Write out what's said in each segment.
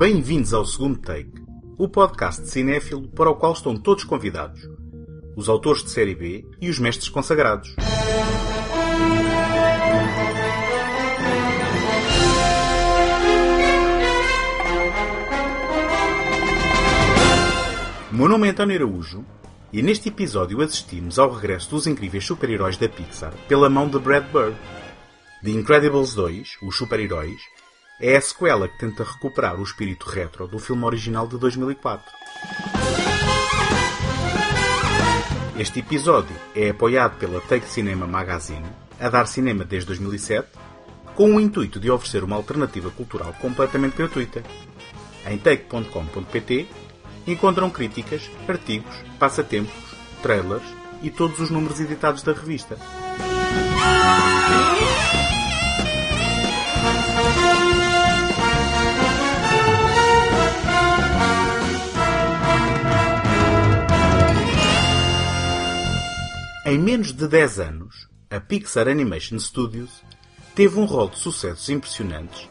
Bem-vindos ao segundo take, o podcast de cinéfilo para o qual estão todos convidados, os autores de série B e os mestres consagrados. O meu nome é António Araújo e neste episódio assistimos ao regresso dos incríveis super-heróis da Pixar pela mão de Brad Bird. The Incredibles 2, Os Super-Heróis, é a sequela que tenta recuperar o espírito retro do filme original de 2004. Este episódio é apoiado pela Take Cinema Magazine, a dar cinema desde 2007, com o intuito de oferecer uma alternativa cultural completamente gratuita. Em take.com.pt encontram críticas, artigos, passatempos, trailers e todos os números editados da revista. Em menos de 10 anos, a Pixar Animation Studios teve um rol de sucessos impressionantes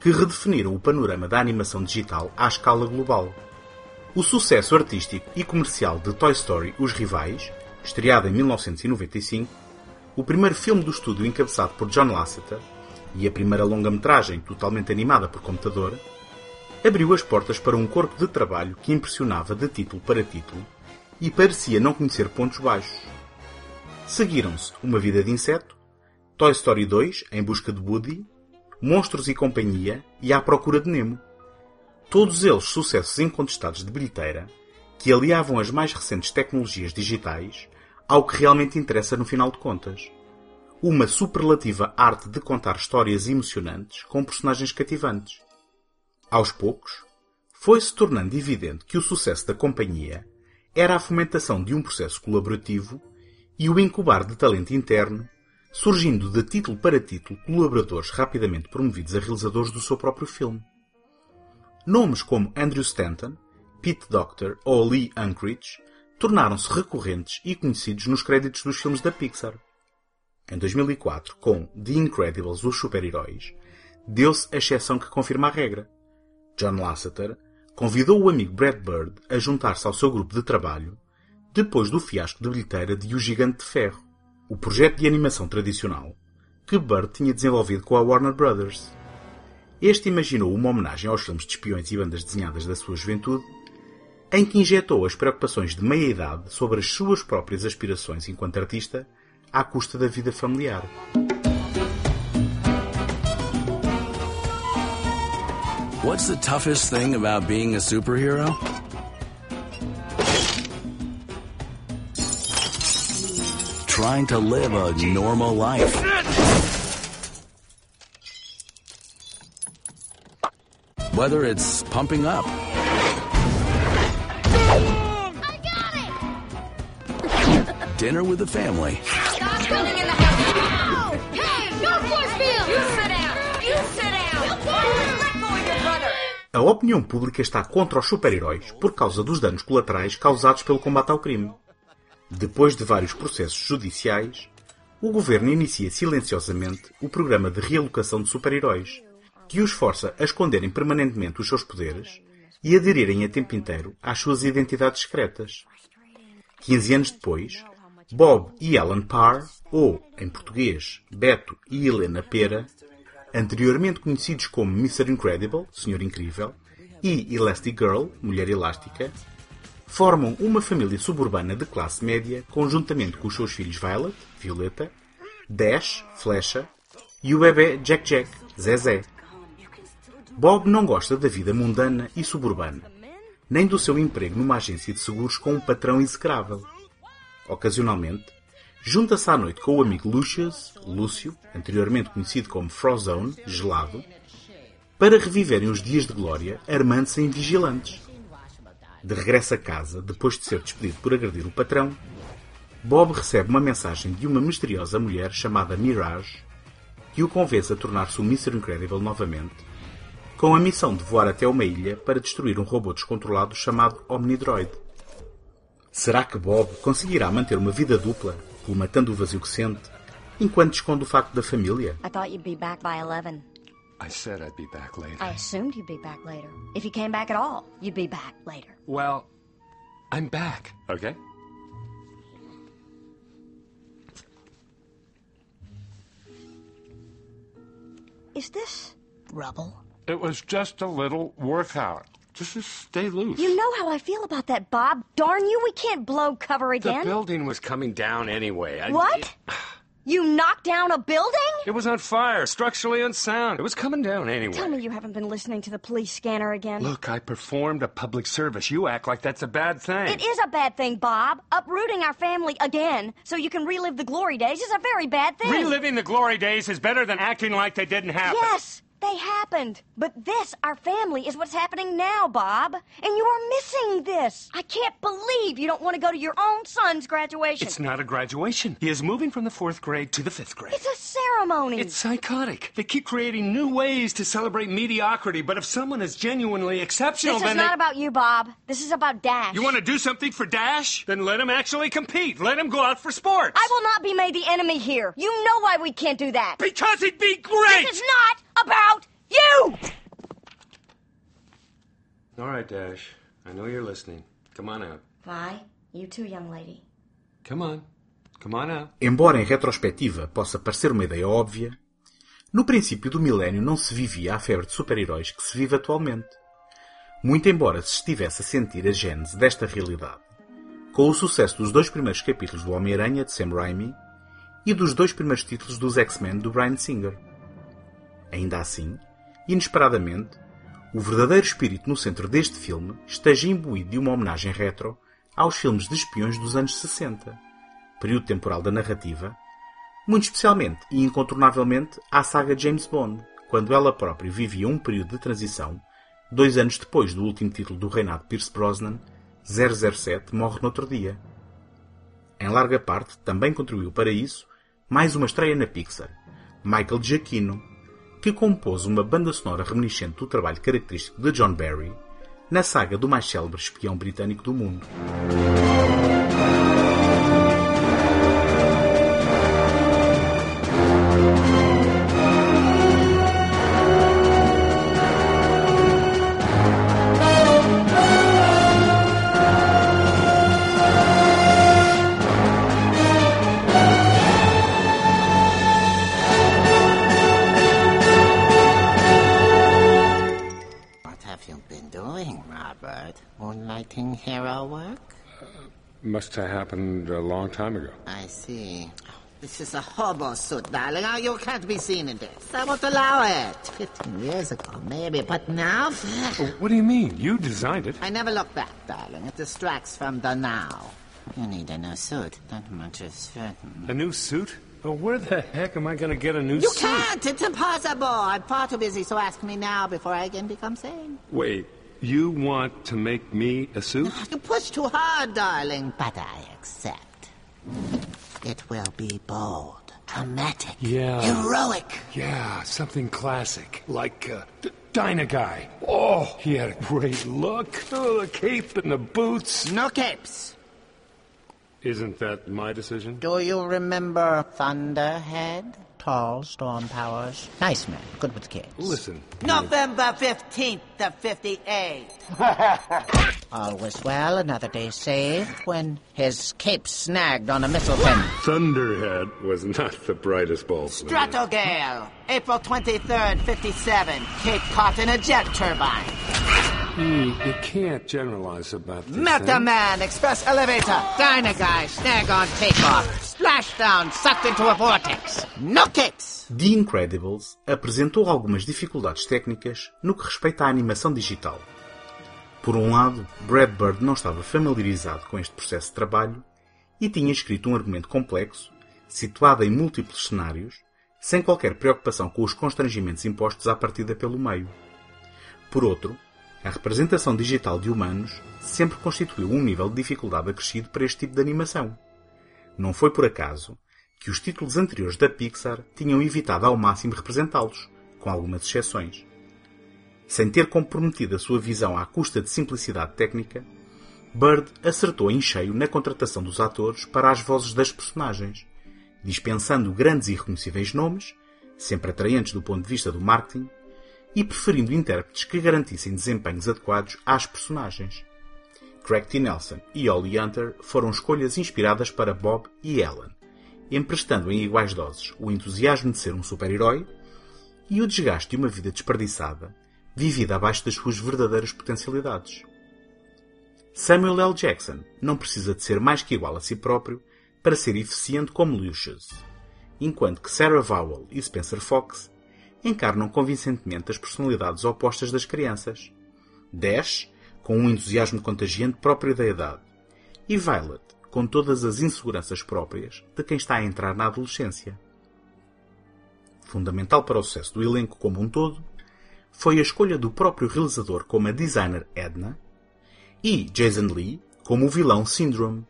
que redefiniram o panorama da animação digital à escala global. O sucesso artístico e comercial de Toy Story Os Rivais, estreado em 1995, o primeiro filme do estúdio encabeçado por John Lasseter e a primeira longa-metragem totalmente animada por computador, abriu as portas para um corpo de trabalho que impressionava de título para título e parecia não conhecer pontos baixos. Seguiram-se Uma Vida de Inseto, Toy Story 2 Em Busca de Woody, Monstros e Companhia e À Procura de Nemo. Todos eles sucessos incontestados de bilheteira que aliavam as mais recentes tecnologias digitais ao que realmente interessa no final de contas. Uma superlativa arte de contar histórias emocionantes com personagens cativantes. Aos poucos, foi-se tornando evidente que o sucesso da companhia era a fomentação de um processo colaborativo e o incubar de talento interno, surgindo de título para título colaboradores rapidamente promovidos a realizadores do seu próprio filme. Nomes como Andrew Stanton, Pete Docter ou Lee Unkrich tornaram-se recorrentes e conhecidos nos créditos dos filmes da Pixar. Em 2004, com The Incredibles Os Super-Heróis, deu-se a exceção que confirma a regra. John Lasseter convidou o amigo Brad Bird a juntar-se ao seu grupo de trabalho depois do fiasco de bilheteira de O Gigante de Ferro, o projeto de animação tradicional que Bird tinha desenvolvido com a Warner Brothers. Este imaginou uma homenagem aos filmes de espiões e bandas desenhadas da sua juventude, em que injetou as preocupações de meia-idade sobre as suas próprias aspirações enquanto artista à custa da vida familiar. What's the toughest thing about being a superhero? Trying to live a normal life. Whether it's pumping up dinner with the family Stop running in the house! Hey, no force field! You sit down! You sit down! Let go of your brother! A opinião pública está contra os super-heróis por causa dos danos colaterais causados pelo combate ao crime. Depois de vários processos judiciais, o governo inicia silenciosamente o programa de realocação de super-heróis, que os força a esconderem permanentemente os seus poderes e aderirem a tempo inteiro às suas identidades secretas. 15 anos depois, Bob e Alan Parr, ou, em português, Beto e Helena Pera, anteriormente conhecidos como Mr. Incredible, Senhor Incrível, e Elastic Girl, Mulher Elástica, formam uma família suburbana de classe média conjuntamente com os seus filhos Violet, Violeta, Dash, Flecha, e o bebê Jack Jack, Zezé. Bob não gosta da vida mundana e suburbana, nem do seu emprego numa agência de seguros com um patrão execrável. Ocasionalmente, junta-se à noite com o amigo Lucius, Lúcio, anteriormente conhecido como Frozone, Gelado, para reviverem os dias de glória armando-se em vigilantes. De regresso a casa, depois de ser despedido por agredir o patrão, Bob recebe uma mensagem de uma misteriosa mulher chamada Mirage que o convence a tornar-se o Mr. Incredible novamente, com a missão de voar até uma ilha para destruir um robô descontrolado chamado Omnidroid. Será que Bob conseguirá manter uma vida dupla, colmatando o vazio que sente, enquanto esconde o facto da família? I thought you'd be back by 11. I said I'd be back later. I assumed you'd be back later. If you came back at all, you'd be back later. Well, I'm back, okay? Is this rubble? It was just a little workout. Just to stay loose. You know how I feel about that, Bob. Darn you, we can't blow cover again. the building was coming down anyway. I- What? You knocked down a building? It was on fire, structurally unsound. It was coming down anyway. Tell me you haven't been listening to the police scanner again. Look, I performed a public service. You act like that's a bad thing. It is a bad thing, Bob. Uprooting our family again so you can relive the glory days is a very bad thing. Reliving the glory days is better than acting like they didn't happen. Yes, they happened. But this, our family, is what's happening now, Bob. And you are missing this. I can't believe you don't want to go to your own son's graduation. It's not a graduation. He is moving from the fourth grade to the fifth grade. It's a ceremony. It's psychotic. They keep creating new ways to celebrate mediocrity, but if someone is genuinely exceptional, this is not they... about you, Bob. This is about Dash. You want to do something for Dash? Then let him actually compete. Let him go out for sports. I will not be made the enemy here. You know why we can't do that. Because it'd be great! This is not about you! All right, Dash. I know you're listening. Come on out. You too, young lady. Come on. Come on out. Embora em retrospectiva possa parecer uma ideia óbvia, no princípio do milénio não se vivia a febre de super-heróis que se vive atualmente. Muito embora se estivesse a sentir a gênese desta realidade, com o sucesso dos dois primeiros capítulos do Homem-Aranha de Sam Raimi e dos dois primeiros títulos dos X-Men do Bryan Singer. Ainda assim, inesperadamente, o verdadeiro espírito no centro deste filme esteja imbuído de uma homenagem retro aos filmes de espiões dos anos 60, período temporal da narrativa, muito especialmente e incontornavelmente à saga James Bond, quando ela própria vivia um período de transição, dois anos depois do último título do reinado de Pierce Brosnan, 007 morre no outro dia. Em larga parte, também contribuiu para isso mais uma estreia na Pixar, Michael Giacchino, que compôs uma banda sonora reminiscente do trabalho característico de John Barry na saga do mais célebre espião britânico do mundo. Happened a long time ago. I see. This is a hobo suit, darling. Oh, you can't be seen in this. I won't allow it. Fifteen years ago, maybe, but now... Oh, what do you mean? You designed it. I never look back, darling. It distracts from the now. You need a new suit. That much is certain. A new suit? Oh, where the heck am I going to get a new You suit? can't! It's impossible! I'm far too busy, so ask me now before I again become sane. Wait, you want to make me a suit? You push too hard, darling, but I accept. It will be bold, dramatic, Yeah. heroic. Yeah, something classic, like uh, D- Dyna Guy. Oh, he had a great look. Oh, the cape and the boots. No capes. Isn't that my decision? Do you remember Thunderhead? Tall, storm powers. Nice man, good with kids. Listen. November 15th of 58. All was well, another day saved, when his cape snagged on a missile pin. Thunderhead was not the brightest bulb. Stratogale, April 23rd, 57. Cape caught in a jet turbine. You, you can't generalize about this. Meta thing. Man, Express Elevator, Dyna Guy, snag on takeoff, splashdown, sucked into a vortex. The Incredibles apresentou algumas dificuldades técnicas no que respeita à animação digital. Por um lado, Brad Bird não estava familiarizado com este processo de trabalho e tinha escrito um argumento complexo, situado em múltiplos cenários, sem qualquer preocupação com os constrangimentos impostos à partida pelo meio. Por outro, a representação digital de humanos sempre constituiu um nível de dificuldade acrescido para este tipo de animação. Não foi por acaso que os títulos anteriores da Pixar tinham evitado ao máximo representá-los, com algumas exceções. Sem ter comprometido a sua visão à custa de simplicidade técnica, Bird acertou em cheio na contratação dos atores para as vozes das personagens, dispensando grandes e reconhecíveis nomes, sempre atraentes do ponto de vista do marketing, e preferindo intérpretes que garantissem desempenhos adequados às personagens. Craig T. Nelson e Holly Hunter foram escolhas inspiradas para Bob e Ellen, emprestando em iguais doses o entusiasmo de ser um super-herói e o desgaste de uma vida desperdiçada, vivida abaixo das suas verdadeiras potencialidades. Samuel L. Jackson não precisa de ser mais que igual a si próprio para ser eficiente como Lucius, enquanto que Sarah Vowell e Spencer Fox encarnam convincentemente as personalidades opostas das crianças. Dash, com um entusiasmo contagiante próprio da idade, e Violet, com todas as inseguranças próprias de quem está a entrar na adolescência. Fundamental para o sucesso do elenco como um todo foi a escolha do próprio realizador como a designer Edna e Jason Lee como o vilão Syndrome,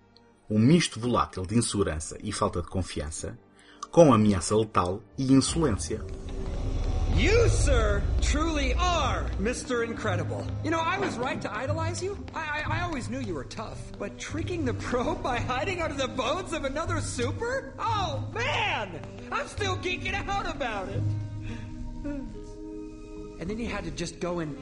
um misto volátil de insegurança e falta de confiança, com ameaça letal e insolência. You, sir, truly are Mr. Incredible. You know, I was right to idolize you. I, I, I, always knew you were tough. But tricking the probe by hiding under the bones of another super? Oh, man! I'm still geeking out about it. And then you had to just go and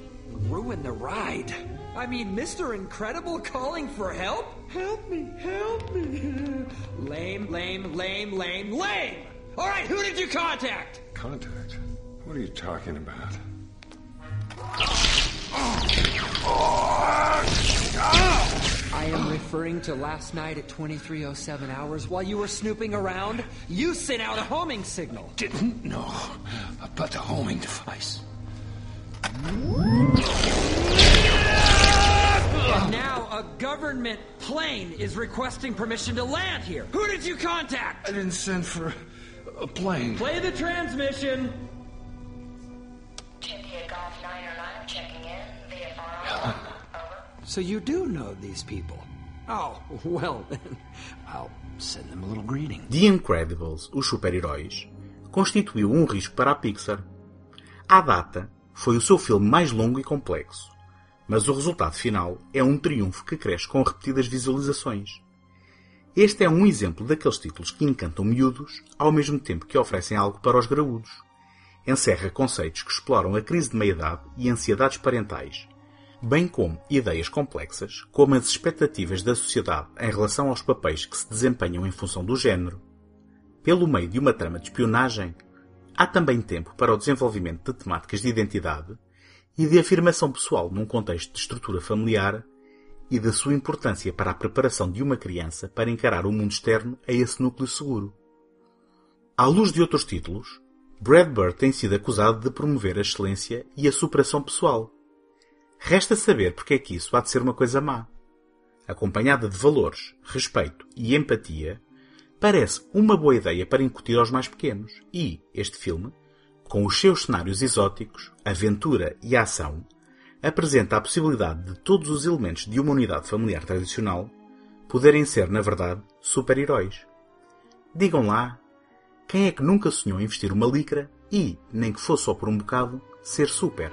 ruin the ride. I mean, Mr. Incredible calling for help? Help me, help me. Lame, lame, lame, lame, lame! All right, who did you contact? Contact? What are you talking about? I am referring to last night at 2307 hours while you were snooping around. You sent out a homing signal. Didn't know about the homing device. And now a government plane is requesting permission to land here. Who did you contact? I didn't send for a plane. Play the transmission. So you do know these people. Oh, well then, I'll send them a little greeting. The Incredibles, os super-heróis, constituiu um risco para a Pixar. À data, foi o seu filme mais longo e complexo, mas o resultado final é um triunfo que cresce com repetidas visualizações. Este é um exemplo daqueles títulos que encantam miúdos ao mesmo tempo que oferecem algo para os graúdos. Encerra conceitos que exploram a crise de meia-idade e ansiedades parentais, bem como ideias complexas, como as expectativas da sociedade em relação aos papéis que se desempenham em função do género. Pelo meio de uma trama de espionagem, há também tempo para o desenvolvimento de temáticas de identidade e de afirmação pessoal num contexto de estrutura familiar e da sua importância para a preparação de uma criança para encarar o mundo externo a esse núcleo seguro. À luz de outros títulos, Brad Bird tem sido acusado de promover a excelência e a superação pessoal. Resta saber porque é que isso há de ser uma coisa má. Acompanhada de valores, respeito e empatia, parece uma boa ideia para incutir aos mais pequenos e este filme, com os seus cenários exóticos, aventura e ação, apresenta a possibilidade de todos os elementos de uma unidade familiar tradicional poderem ser, na verdade, super-heróis. Digam lá, quem é que nunca sonhou em vestir uma licra e, nem que fosse só por um bocado, ser super?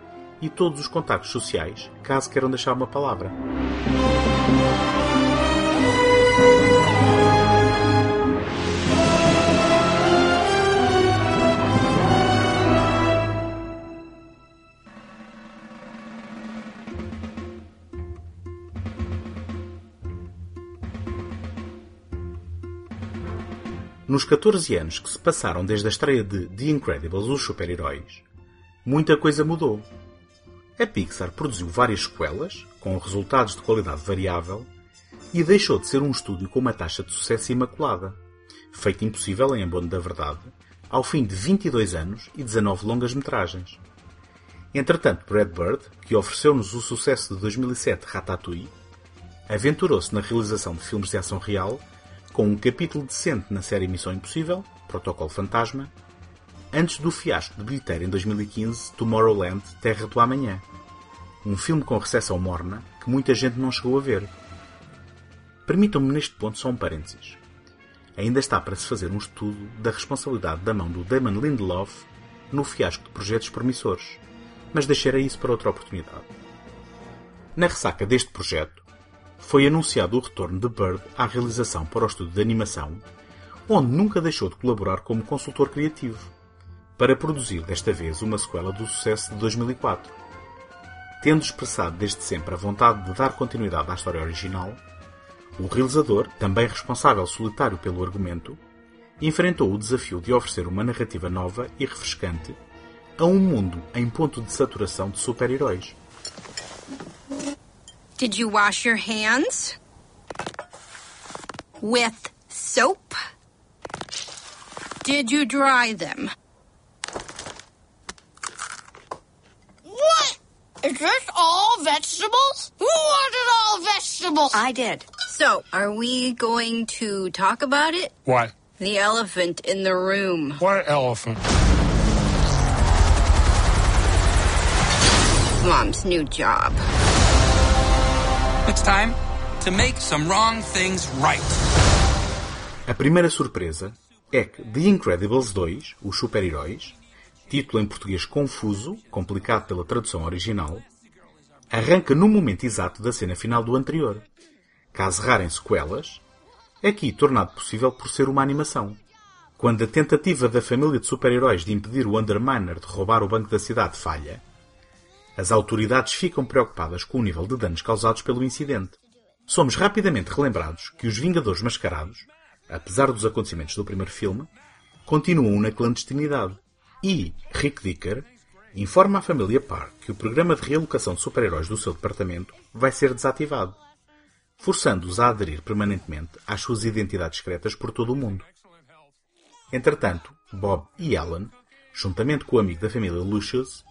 e todos os contactos sociais, caso queiram deixar uma palavra. Nos 14 anos que se passaram desde a estreia de The Incredibles, os super-heróis, muita coisa mudou. A Pixar produziu várias sequelas, com resultados de qualidade variável, e deixou de ser um estúdio com uma taxa de sucesso imaculada, feito impossível em abono da verdade, ao fim de 22 anos e 19 longas-metragens. Entretanto, Brad Bird, que ofereceu-nos o sucesso de 2007 Ratatouille, aventurou-se na realização de filmes de ação real, com um capítulo decente na série Missão Impossível, Protocolo Fantasma, antes do fiasco de bilheteiro em 2015 Tomorrowland Terra do Amanhã, um filme com recepção morna que muita gente não chegou a ver. Permitam-me neste ponto só um parênteses. Ainda está para se fazer um estudo da responsabilidade da mão do Damon Lindelof no fiasco de projetos promissores, mas deixarei isso para outra oportunidade. Na ressaca deste projeto, foi anunciado o retorno de Bird à realização para o estúdio de animação, onde nunca deixou de colaborar como consultor criativo, para produzir desta vez uma sequela do sucesso de 2004. Tendo expressado desde sempre a vontade de dar continuidade à história original, o realizador, também responsável solitário pelo argumento, enfrentou o desafio de oferecer uma narrativa nova e refrescante a um mundo em ponto de saturação de super-heróis. Did you wash your hands? With soap? Did you dry them? Is this all vegetables? Who wanted all vegetables? I did. So, are we going to talk about it? What? The elephant in the room. What elephant? Mom's new job. It's time to make some wrong things right. A primeira surpresa é que The Incredibles 2, Os Super-Heróis, título em português confuso, complicado pela tradução original, arranca no momento exato da cena final do anterior. Caso rarem sequelas, aqui tornado possível por ser uma animação. Quando a tentativa da família de super-heróis de impedir o Underminer de roubar o Banco da Cidade falha, as autoridades ficam preocupadas com o nível de danos causados pelo incidente. Somos rapidamente relembrados que os Vingadores Mascarados, apesar dos acontecimentos do primeiro filme, continuam na clandestinidade. E Rick Dicker informa a família Park que o programa de realocação de super-heróis do seu departamento vai ser desativado, forçando-os a aderir permanentemente às suas identidades secretas por todo o mundo. Entretanto, Bob e Alan, juntamente com o amigo da família Lucius,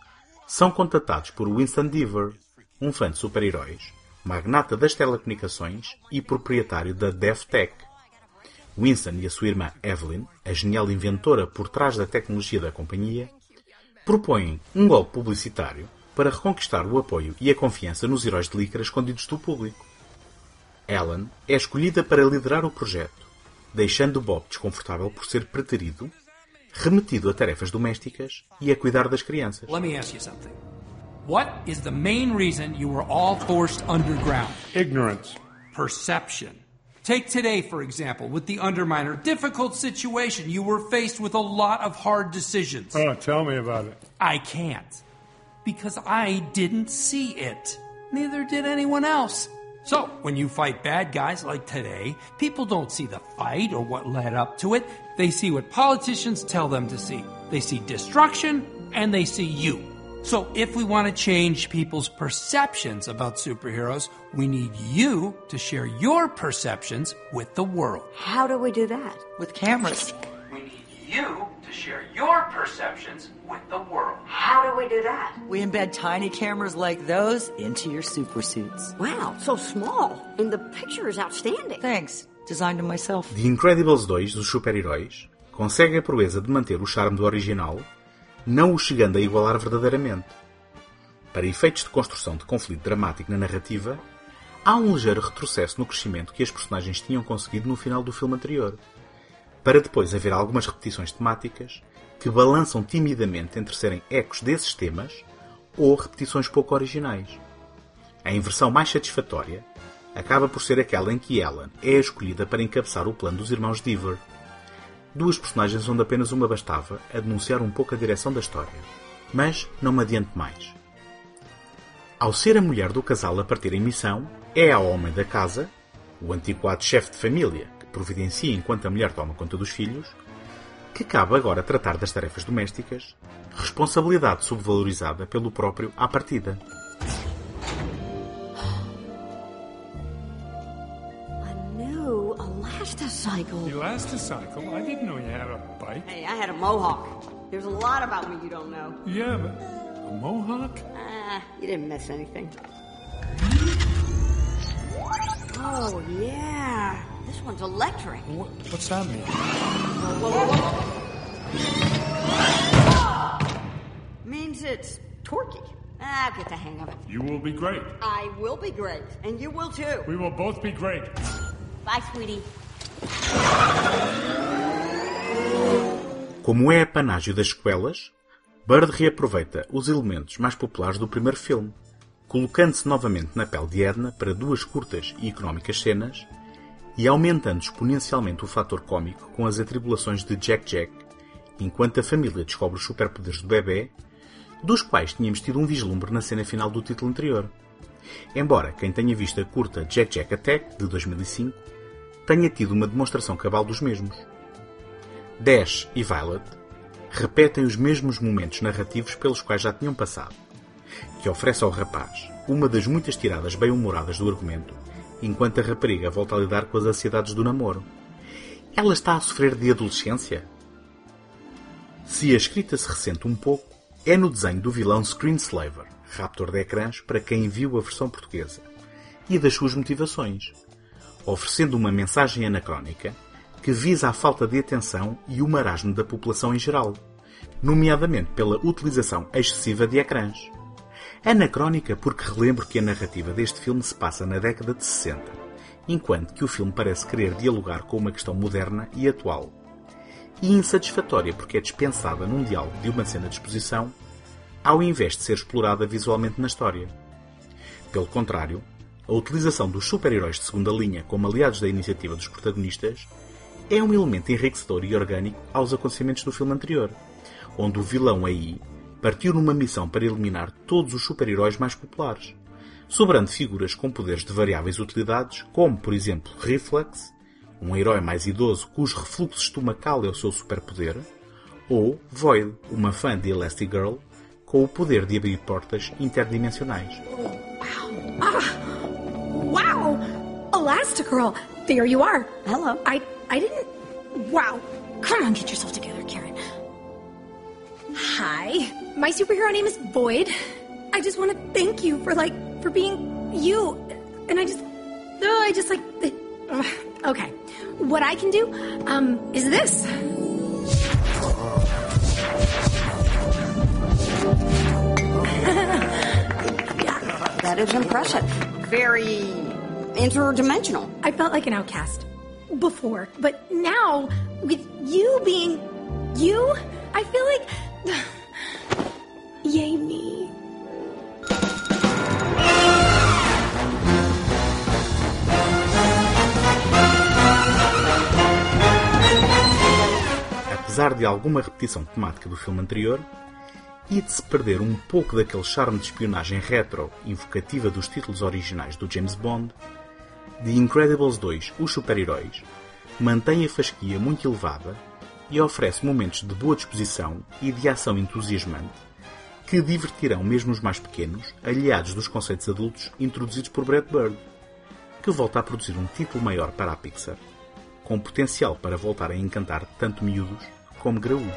são contatados por Winston Deaver, um fã de super-heróis, magnata das telecomunicações e proprietário da DevTech. Winston e a sua irmã Evelyn, a genial inventora por trás da tecnologia da companhia, propõem um golpe publicitário para reconquistar o apoio e a confiança nos heróis de Lycra escondidos do público. Ellen é escolhida para liderar o projeto, deixando Bob desconfortável por ser preterido, remetido a tarefas domésticas e a cuidar das crianças. Let me ask you something. What is the main reason you were all forced underground? Ignorance. Perception. Take today, for example, with the Underminer. Difficult situation. You were faced with a lot of hard decisions. Oh, tell me about it. I can't. Because I didn't see it. Neither did anyone else. So, when you fight bad guys like today, people don't see the fight or what led up to it. They see what politicians tell them to see. They see destruction and they see you. So, if we want to change people's perceptions about superheroes, we need you to share your perceptions with the world. How do we do that? With cameras. We need you to share your perceptions with the world. How do we do that? We embed tiny cameras like those into your super suits. Wow, so small. And the picture is outstanding. Thanks. Designed them myself. The Incredibles 2 dos super-heróis consegue a proeza de manter o charme do original, não o chegando a igualar verdadeiramente. Para efeitos de construção de conflito dramático na narrativa, há um ligeiro retrocesso no crescimento que as personagens tinham conseguido no final do filme anterior, para depois haver algumas repetições temáticas que balançam timidamente entre serem ecos desses temas ou repetições pouco originais. A inversão mais satisfatória acaba por ser aquela em que Ellen é escolhida para encabeçar o plano dos irmãos Deaver. Duas personagens onde apenas uma bastava a denunciar um pouco a direção da história. Mas não me adiante mais. Ao ser a mulher do casal a partir em missão, é ao homem da casa, o antiquado chefe de família, que providencia enquanto a mulher toma conta dos filhos, que cabe agora tratar das tarefas domésticas, responsabilidade subvalorizada pelo próprio à partida. Elasticycle. Elasticycle? I didn't know you had a bike. Hey, I had a mohawk. There's a lot about me you don't know. Yeah, but a mohawk? Ah, you didn't miss anything. Oh, yeah. This one's electric. What's that mean? Means it's torquey. I'll get the hang of it. You will be great. I will be great, and you will too. We will both be great. Bye, sweetie. Como é apanágio das sequelas, Bird reaproveita os elementos mais populares do primeiro filme, colocando-se novamente na pele de Edna para duas curtas e económicas cenas e aumentando exponencialmente o fator cômico com as atribulações de Jack Jack, enquanto a família descobre os superpoderes do bebê, dos quais tínhamos tido um vislumbre na cena final do título anterior. Embora quem tenha visto a curta Jack Jack Attack, de 2005, tenha tido uma demonstração cabal dos mesmos. Dash e Violet repetem os mesmos momentos narrativos pelos quais já tinham passado, que oferece ao rapaz uma das muitas tiradas bem-humoradas do argumento, enquanto a rapariga volta a lidar com as ansiedades do namoro. Ela está a sofrer de adolescência? Se a escrita se ressente um pouco, é no desenho do vilão Screenslaver, raptor de ecrãs para quem viu a versão portuguesa, e das suas motivações, oferecendo uma mensagem anacrónica que visa a falta de atenção e o marasmo da população em geral, nomeadamente pela utilização excessiva de ecrãs. Anacrónica porque relembro que a narrativa deste filme se passa na década de 60, enquanto que o filme parece querer dialogar com uma questão moderna e atual. E insatisfatória porque é dispensada num diálogo de uma cena de exposição, ao invés de ser explorada visualmente na história. Pelo contrário, a utilização dos super-heróis de segunda linha como aliados da iniciativa dos protagonistas é um elemento enriquecedor e orgânico aos acontecimentos do filme anterior, onde o vilão aí partiu numa missão para eliminar todos os super-heróis mais populares, sobrando figuras com poderes de variáveis utilidades, como, por exemplo, Reflex, um herói mais idoso cujo refluxo estomacal é o seu superpoder, ou Void, uma fã de Elastigirl, com o poder de abrir portas interdimensionais. Wow! Elastigirl, there you are. Hello. I I didn't. Wow! Come on, get yourself together, Karen. Hi, my superhero name is Void. I just want to thank you for like for being you, and I just, oh, I just like. Okay, what I can do, um, is this. That is impressive. Very interdimensional. I felt like an outcast before, but now with you being you, I feel like yay me. Apesar de alguma repetição temática do filme anterior, e de se perder um pouco daquele charme de espionagem retro invocativa dos títulos originais do James Bond, The Incredibles 2 Os Super-Heróis mantém a fasquia muito elevada e oferece momentos de boa disposição e de ação entusiasmante que divertirão mesmo os mais pequenos, aliados dos conceitos adultos introduzidos por Brad Bird, que volta a produzir um título maior para a Pixar, com potencial para voltar a encantar tanto miúdos como graúdos.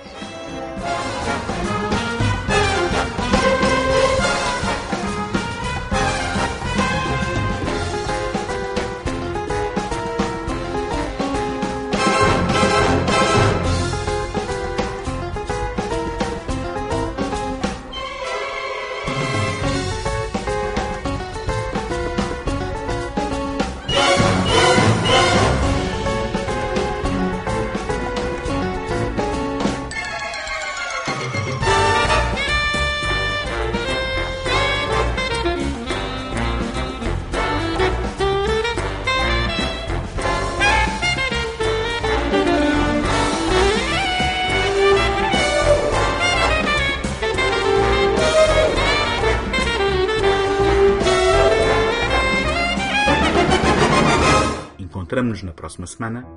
Encontramos-nos na próxima semana.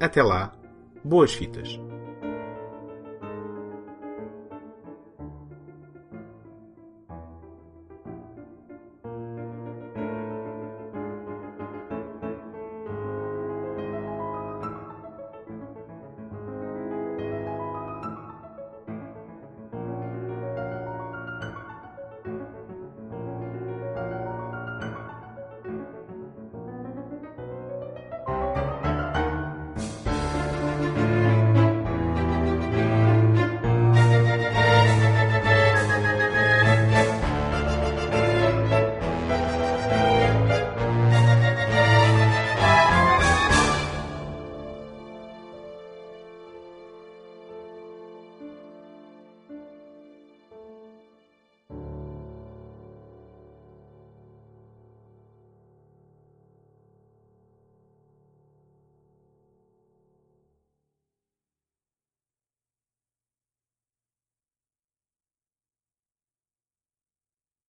Até lá, boas fitas!